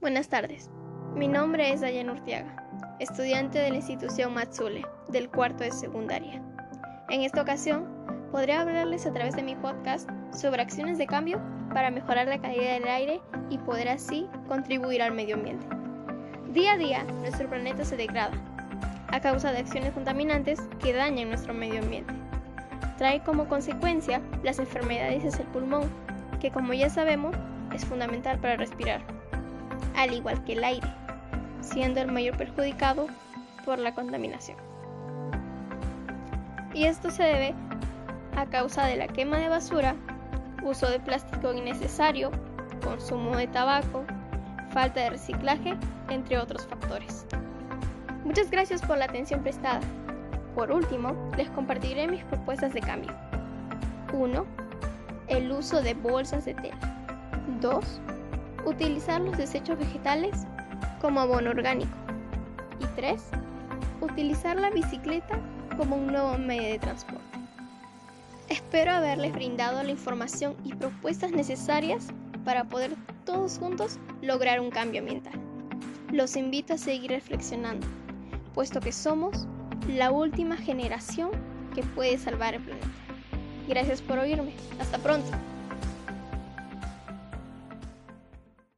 Buenas tardes. Mi nombre es Dayan Urtiaga, estudiante de la institución Matsule, del cuarto de secundaria. En esta ocasión, podré hablarles a través de mi podcast sobre acciones de cambio para mejorar la calidad del aire y poder así contribuir al medio ambiente. Día a día, nuestro planeta se degrada a causa de acciones contaminantes que dañan nuestro medio ambiente. Trae como consecuencia las enfermedades del pulmón, que como ya sabemos es fundamental para respirar, al igual que el aire, siendo el mayor perjudicado por la contaminación. Y esto se debe a causa de la quema de basura, uso de plástico innecesario, consumo de tabaco, falta de reciclaje, entre otros factores. Muchas gracias por la atención prestada. Por último, les compartiré mis propuestas de cambio. 1. El uso de bolsas de tela. 2. Utilizar los desechos vegetales como abono orgánico. Y 3. Utilizar la bicicleta como un nuevo medio de transporte. Espero haberles brindado la información y propuestas necesarias para poder todos juntos lograr un cambio ambiental. Los invito a seguir reflexionando, puesto que somos la última generación que puede salvar el planeta. Gracias por oírme. Hasta pronto.